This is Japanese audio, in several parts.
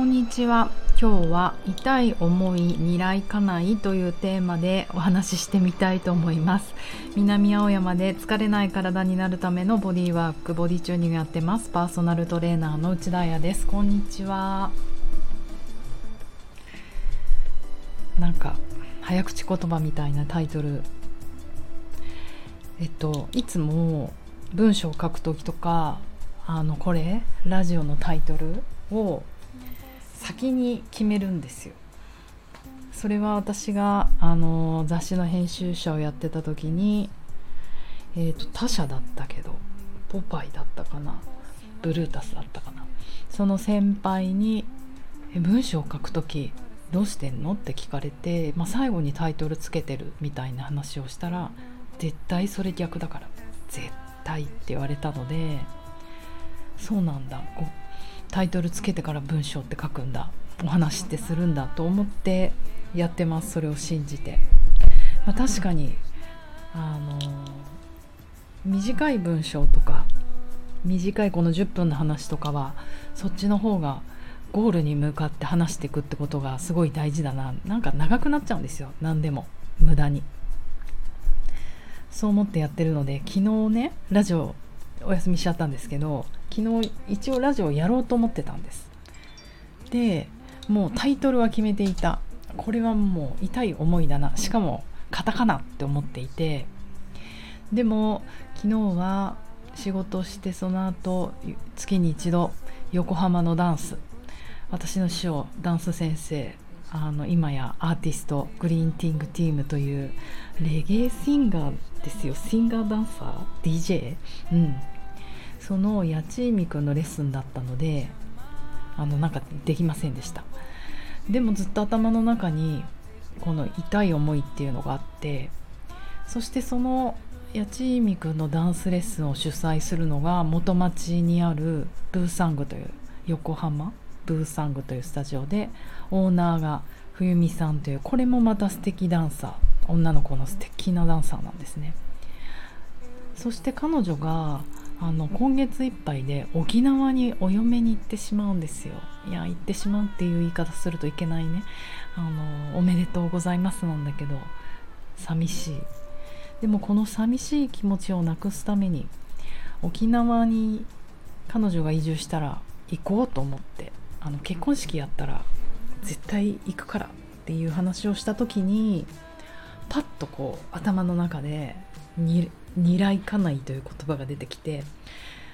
こんにちは。今日は痛い思い未来かないというテーマでお話ししてみたいと思います。南青山で疲れない体になるためのボディワークボディチューニングやってます。パーソナルトレーナーの内田彩です。こんにちは。なんか早口言葉みたいなタイトル。えっといつも文章を書く時とかあのこれラジオのタイトルを先に決めるんですよ。それは私があの雑誌の編集者をやってた時に、えーと、他社だったけどポパイだったかなブルータスだったかなその先輩に「文章を書く時どうしてんの?」って聞かれて、まあ、最後にタイトルつけてるみたいな話をしたら「絶対それ逆だから絶対」って言われたのでそうなんだタイトルつけてから文章って書くんだ。お話ってするんだと思ってやってます。それを信じて、まあ、確かにあの短い文章とか短いこの10分の話とかはそっちの方がゴールに向かって話していくってことがすごい大事だな。なんか長くなっちゃうんですよ。何でも。無駄に。そう思ってやってるので昨日ねラジオお休みしちゃったんですけど昨日一応ラジオやろうと思ってたんです。でもうタイトルは決めていた。これはもう痛い思いだな。しかもカタカナって思っていて。でも昨日は仕事してその後月に一度横浜のダンス。私の師匠ダンス先生あの今やアーティストグリーンティングティームというレゲエシンガーですよ。シンガーダンサー DJ うん。その八千美くんのレッスンだったのであのなんかできませんでした。でもずっと頭の中にこの痛い思いっていうのがあってそしてその八千美くんのダンスレッスンを主催するのが元町にあるブーサングという横浜ブーサングというスタジオでオーナーが冬美さんというこれもまた素敵ダンサー女の子の素敵なダンサーなんですね。そして彼女があの今月いっぱいで沖縄にお嫁に行ってしまうんですよ。いや行ってしまうっていう言い方するといけないね。あのおめでとうございますなんだけど寂しい。でもこの寂しい気持ちをなくすために沖縄に彼女が移住したら行こうと思ってあの結婚式やったら絶対行くからっていう話をした時にパッとこう頭の中でにらいかないという言葉が出てきて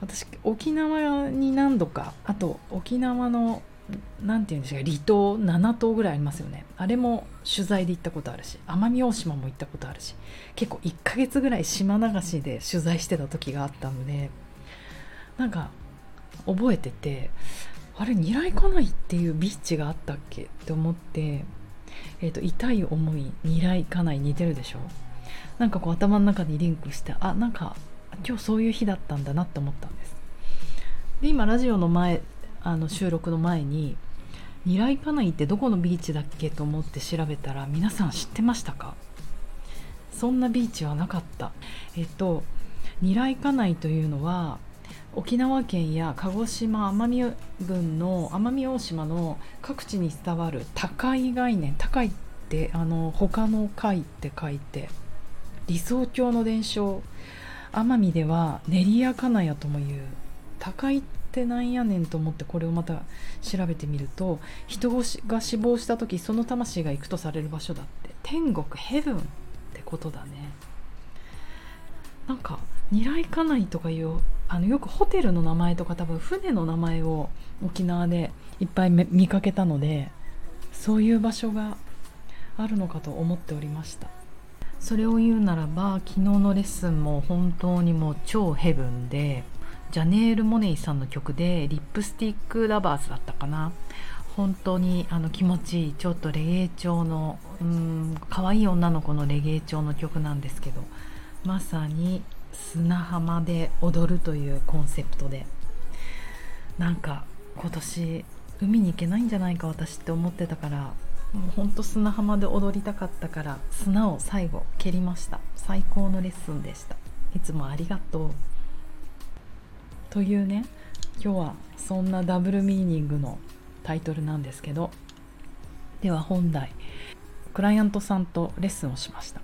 私沖縄に何度かあと沖縄の何て言うんでしょう離島7島ぐらいありますよね。あれも取材で行ったことあるし奄美大島も行ったことあるし結構1ヶ月ぐらい島流しで取材してた時があったのでなんか覚えててあれニライカナイっていうビーチがあったっけ？って思って、えーと、痛い思いニライカナイ似てるでしょ？なんかこう頭の中にリンクしてあなんか今日そういう日だったんだなって思ったんです。で今ラジオの前あの収録の前に「ニライカナイってどこのビーチだっけ?」と思って調べたら皆さん知ってましたか？そんなビーチはなかった。えっとニライカナイというのは沖縄県や鹿児島奄美郡の奄美大島の各地に伝わる高い概念高いってあの他の貝って書いて理想郷の伝承。奄美では練りや金谷ともいう高いってなんやねんと思ってこれをまた調べてみると人が死亡した時その魂が行くとされる場所だって天国 heaven ってことだね。なんかニライカナイとかいうあのよくホテルの名前とか多分船の名前を沖縄でいっぱい見かけたのでそういう場所があるのかと思っておりました。それを言うならば昨日のレッスンも本当にもう超 heaven でジャネール・モネイさんの曲で Lipstick Lovers だったかな。本当にあの気持ちいいちょっとレゲエ調のうん可愛い女の子のレゲエ調の曲なんですけどまさに砂浜で踊るというコンセプトで。なんか今年海に行けないんじゃないか私って思ってたからもうほんと砂浜で踊りたかったから砂を最後蹴りました。最高のレッスンでした。いつもありがとう。というね今日はそんなダブルミーニングのタイトルなんですけどでは本題。クライアントさんとレッスンをしました。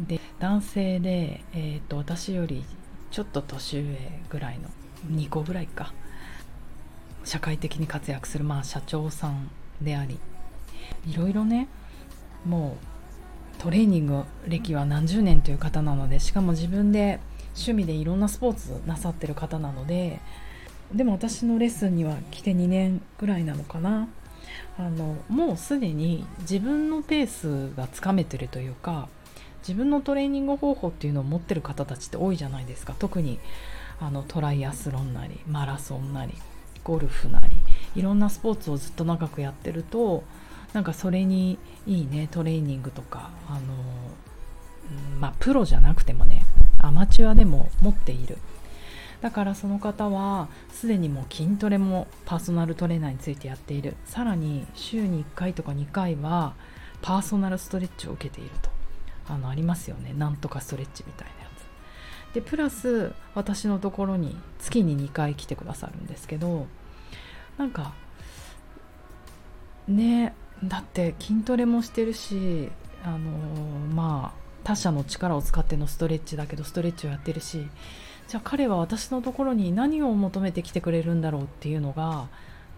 で男性で、えーと、私よりちょっと年上ぐらいの2個ぐらいか。社会的に活躍する、まあ、社長さんであり。いろいろねもうトレーニング歴は何十年という方なのでしかも自分で趣味でいろんなスポーツなさってる方なのででも私のレッスンには来て2年ぐらいなのかな。あのもうすでに自分のペースがつかめてるというか自分のトレーニング方法っていうのを持ってる方たちって多いじゃないですか。特にあのトライアスロンなりマラソンなりゴルフなりいろんなスポーツをずっと長くやってるとなんかそれにいいねトレーニングとかあの、まあプロじゃなくてもねアマチュアでも持っている。だからその方はすでにもう筋トレもパーソナルトレーナーについてやっている。さらに週に1回とか2回はパーソナルストレッチを受けていると。あのありますよね。なんとかストレッチみたいなやつ。でプラス私のところに月に2回来てくださるんですけどなんかねだって筋トレもしてるしあのまあ他者の力を使ってのストレッチだけどストレッチをやってるしじゃあ彼は私のところに何を求めてきてくれるんだろうっていうのが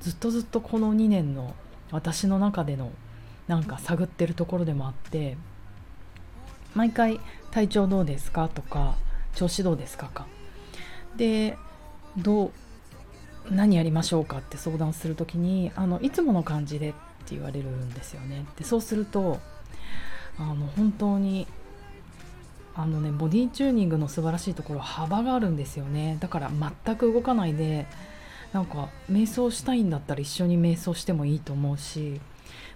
ずっとずっとこの2年の私の中でのなんか探ってるところでもあって毎回「体調どうですか?」とか「調子どうですか?」かでどう何やりましょうか？って相談する時にあのいつもの感じでって言われるんですよねでそうするとあの本当にあのねボディチューニングの素晴らしいところ幅があるんですよねだから全く動かないでなんか瞑想したいんだったら一緒に瞑想してもいいと思うし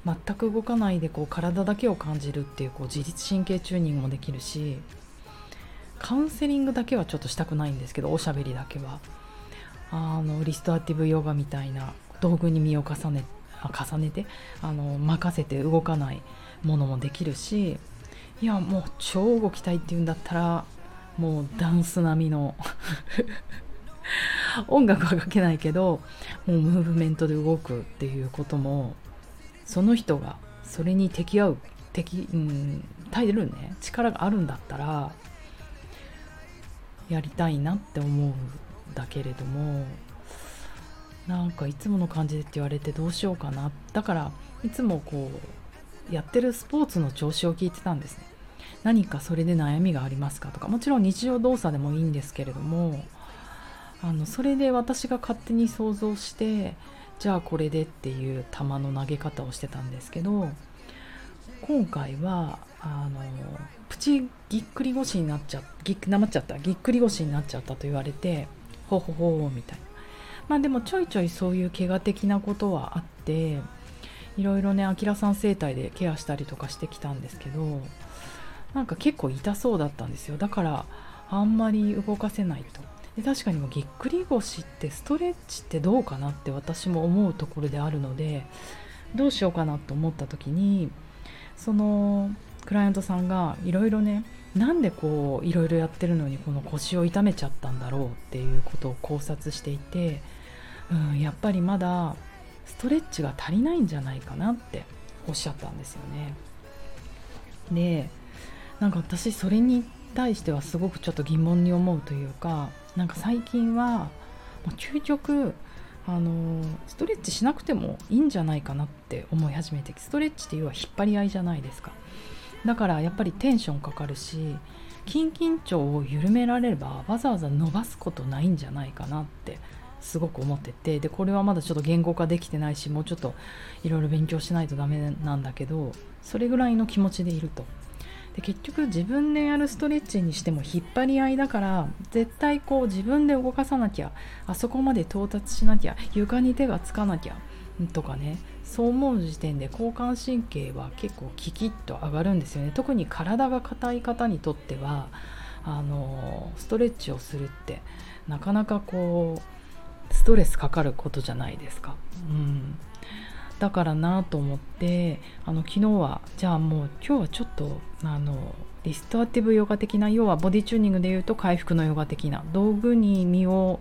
全く動かないでこう体だけを感じるっていうこう自律神経チューニングもできるしカウンセリングだけはちょっとしたくないんですけどおしゃべりだけは。あのリストアティブヨガみたいな道具に身を重ねあ重ねてあの任せて動かないものもできるしいやもう超動きたいっていうんだったらもうダンス並みの 音楽はかけないけどもうムーブメントで動くっていうこともその人がそれに適合う適うん耐えるね力があるんだったらやりたいなって思うんだけれどもなんかいつもの感じでって言われてどうしようかな。だからいつもこうやってるスポーツの調子を聞いてたんですね。何かそれで悩みがありますかとか。もちろん日常動作でもいいんですけれどもあのそれで私が勝手に想像してじゃあこれでっていう球の投げ方をしてたんですけど今回はあのプチぎっくり腰になっちゃぎなまっちゃったぎっくり腰になっちゃったと言われてほほほみたいな。まあでもちょいちょいそういう怪我的なことはあっていろいろねあきらさん整体でケアしたりとかしてきたんですけどなんか結構痛そうだったんですよ。だからあんまり動かせないと。で確かにもぎっくり腰ってストレッチってどうかなって私も思うところであるのでどうしようかなと思った時にそのクライアントさんがいろいろねなんでこういろいろやってるのにこの腰を痛めちゃったんだろうっていうことを考察していて、うん、やっぱりまだストレッチが足りないんじゃないかなっておっしゃったんですよね。でなんか私それに対してはすごくちょっと疑問に思うというかなんか最近は究極あのストレッチしなくてもいいんじゃないかなって思い始めてストレッチっていうのは引っ張り合いじゃないですか。だからやっぱりテンションかかるし筋緊張を緩められればわざわざ伸ばすことないんじゃないかなってすごく思っててでこれはまだちょっと言語化できてないしもうちょっといろいろ勉強しないとダメなんだけどそれぐらいの気持ちでいると。で結局自分でやるストレッチにしても引っ張り合いだから絶対こう自分で動かさなきゃあそこまで到達しなきゃ床に手がつかなきゃとかねそう思う時点で交感神経は結構キキッと上がるんですよね特に体が硬い方にとってはあのストレッチをするってなかなかこうストレスかかることじゃないですか。うんだからなと思ってあの昨日はじゃあもう今日はちょっとあのリストアティブヨガ的な要はボディチューニングでいうと回復のヨガ的な道具に身を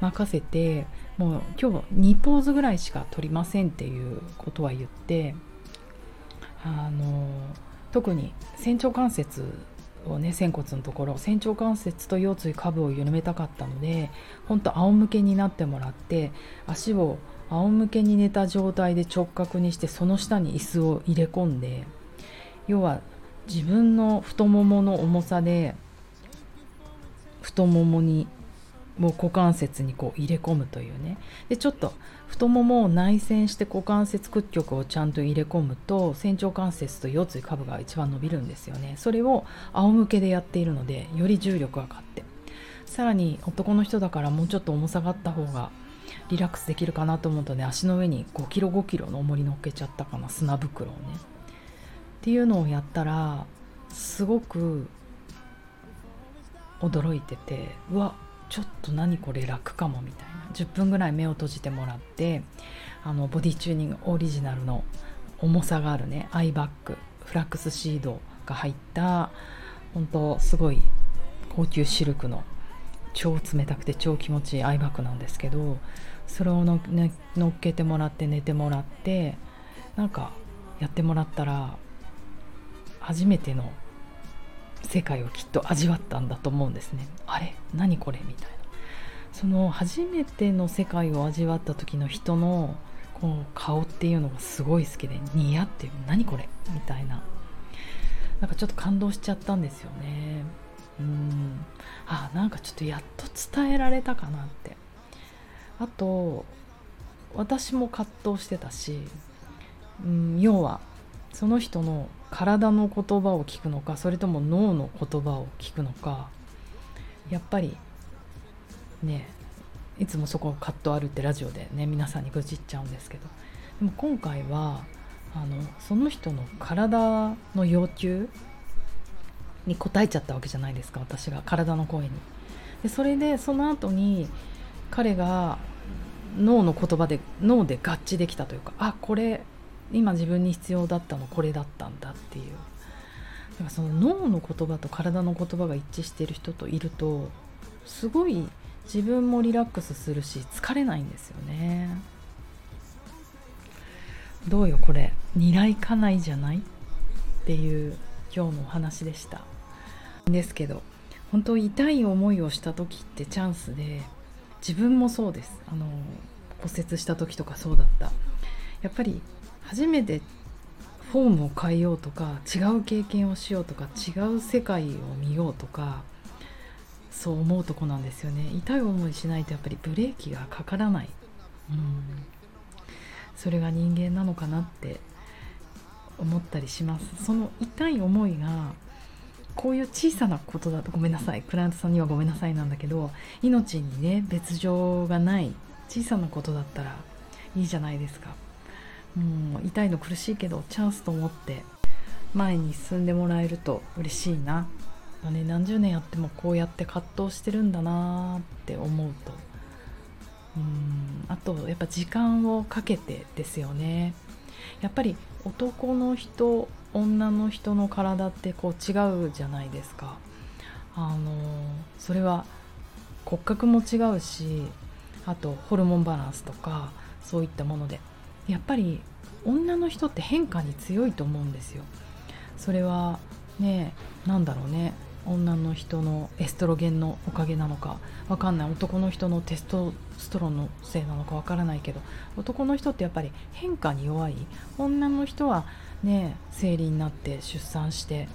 任せてもう今日2ポーズぐらいしか取りませんっていうことは言ってあの特に仙腸関節をね仙骨のところ仙腸関節と腰椎下部を緩めたかったので本当仰向けになってもらって足を仰向けに寝た状態で直角にしてその下に椅子を入れ込んで要は自分の太ももの重さで太ももにもう股関節にこう入れ込むというね。でちょっと太ももを内旋して股関節屈曲をちゃんと入れ込むと仙腸関節と腰椎下部が一番伸びるんですよね。それを仰向けでやっているのでより重力がかかって。さらに男の人だからもうちょっと重さがあった方がリラックスできるかなと思うとね足の上に5キロ5キロの重り乗っけちゃったかな砂袋をね。っていうのをやったらすごく驚いててうわちょっと何これ楽かもみたいな。10分ぐらい目を閉じてもらってあのボディチューニングオリジナルの重さがあるねアイバッグフラックスシードが入った本当すごい高級シルクの超冷たくて超気持ちいいアイバッグなんですけどそれをの、ね、乗っけてもらって寝てもらってなんかやってもらったら初めての世界をきっと味わったんだと思うんですね。あれ？何これ？みたいな。その初めての世界を味わった時の人のこの顔っていうのがすごい好きでニヤって何これ？みたいな。なんかちょっと感動しちゃったんですよね。うん。あなんかちょっとやっと伝えられたかなって。あと私も葛藤してたし、うん、要はその人の体の言葉を聞くのかそれとも脳の言葉を聞くのかやっぱりねいつもそこカットあるってラジオでね皆さんに愚痴っちゃうんですけど。でも今回はあのその人の体の要求に応えちゃったわけじゃないですか私が。体の声に。でそれでその後に彼が脳の言葉で脳で合致できたというかあこれ今自分に必要だったのこれだったんだっていう。だからその脳の言葉と体の言葉が一致している人といるとすごい自分もリラックスするし疲れないんですよね。どうよこれ。二来家内じゃない？っていう今日のお話でした。ですけど本当痛い思いをした時ってチャンスで自分もそうです。あの骨折した時とかそうだった。やっぱり初めてフォームを変えようとか違う経験をしようとか違う世界を見ようとかそう思うとこなんですよね。痛い思いしないとやっぱりブレーキがかからない、うん、それが人間なのかなって思ったりします。その痛い思いがこういう小さなことだとごめんなさい。クライアントさんにはごめんなさいなんだけど命にね別状がない小さなことだったらいいじゃないですか。もう痛いの苦しいけどチャンスと思って前に進んでもらえると嬉しいな。まね、何十年やってもこうやって葛藤してるんだなって思うと。うんあとやっぱ時間をかけてですよね。やっぱり男の人女の人の体ってこう違うじゃないですか。あのそれは骨格も違うしあとホルモンバランスとかそういったもので。やっぱり女の人って変化に強いと思うんですよ。それはね何だろうね。女の人のエストロゲンのおかげなのかわかんない。男の人のテストストロンのせいなのかわからないけど男の人ってやっぱり変化に弱い。女の人はね生理になって出産して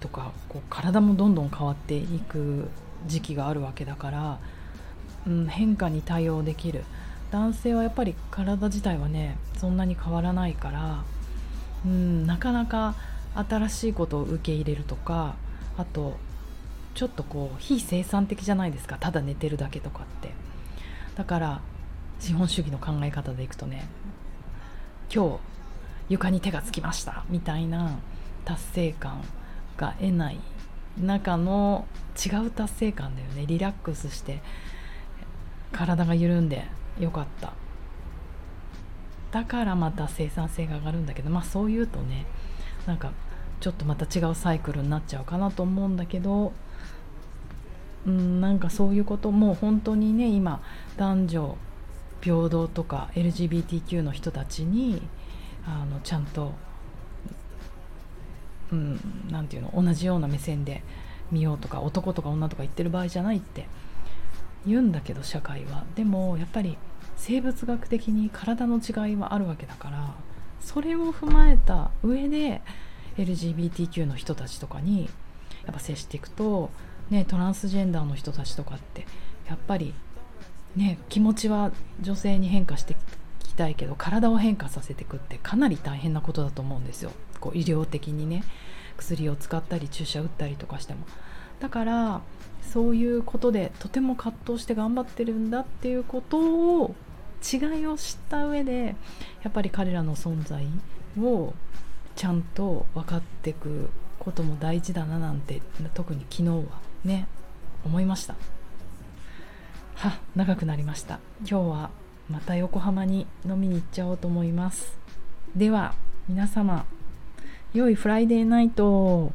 とかこう体もどんどん変わっていく時期があるわけだから、うん、変化に対応できる。男性はやっぱり体自体はねそんなに変わらないから、うん、なかなか新しいことを受け入れるとかあとちょっとこう非生産的じゃないですか。ただ寝てるだけとかって。だから資本主義の考え方でいくとね今日床に手がつきました。みたいな達成感が得ない中の違う達成感だよね。リラックスして体が緩んでよかった。だからまた生産性が上がるんだけどまあそう言うとねなんかちょっとまた違うサイクルになっちゃうかなと思うんだけどうん、なんかそういうことも本当にね今男女平等とか LGBTQ の人たちにあのちゃんとうん、なていうの同じような目線で見ようとか男とか女とか言ってる場合じゃないって言うんだけど社会は。でもやっぱり生物学的に体の違いはあるわけだからそれを踏まえた上で LGBTQ の人たちとかにやっぱ接していくと、ね、トランスジェンダーの人たちとかってやっぱり、ね、気持ちは女性に変化していきたいけど体を変化させていくってかなり大変なことだと思うんですよ。こう医療的にね薬を使ったり注射打ったりとかしても。だからそういうことでとても葛藤して頑張ってるんだっていうことを違いを知った上でやっぱり彼らの存在をちゃんと分かっていくことも大事だななんて特に昨日はね思いました。は長くなりました。今日はまた横浜に飲みに行っちゃおうと思います。では皆様良いフライデーナイト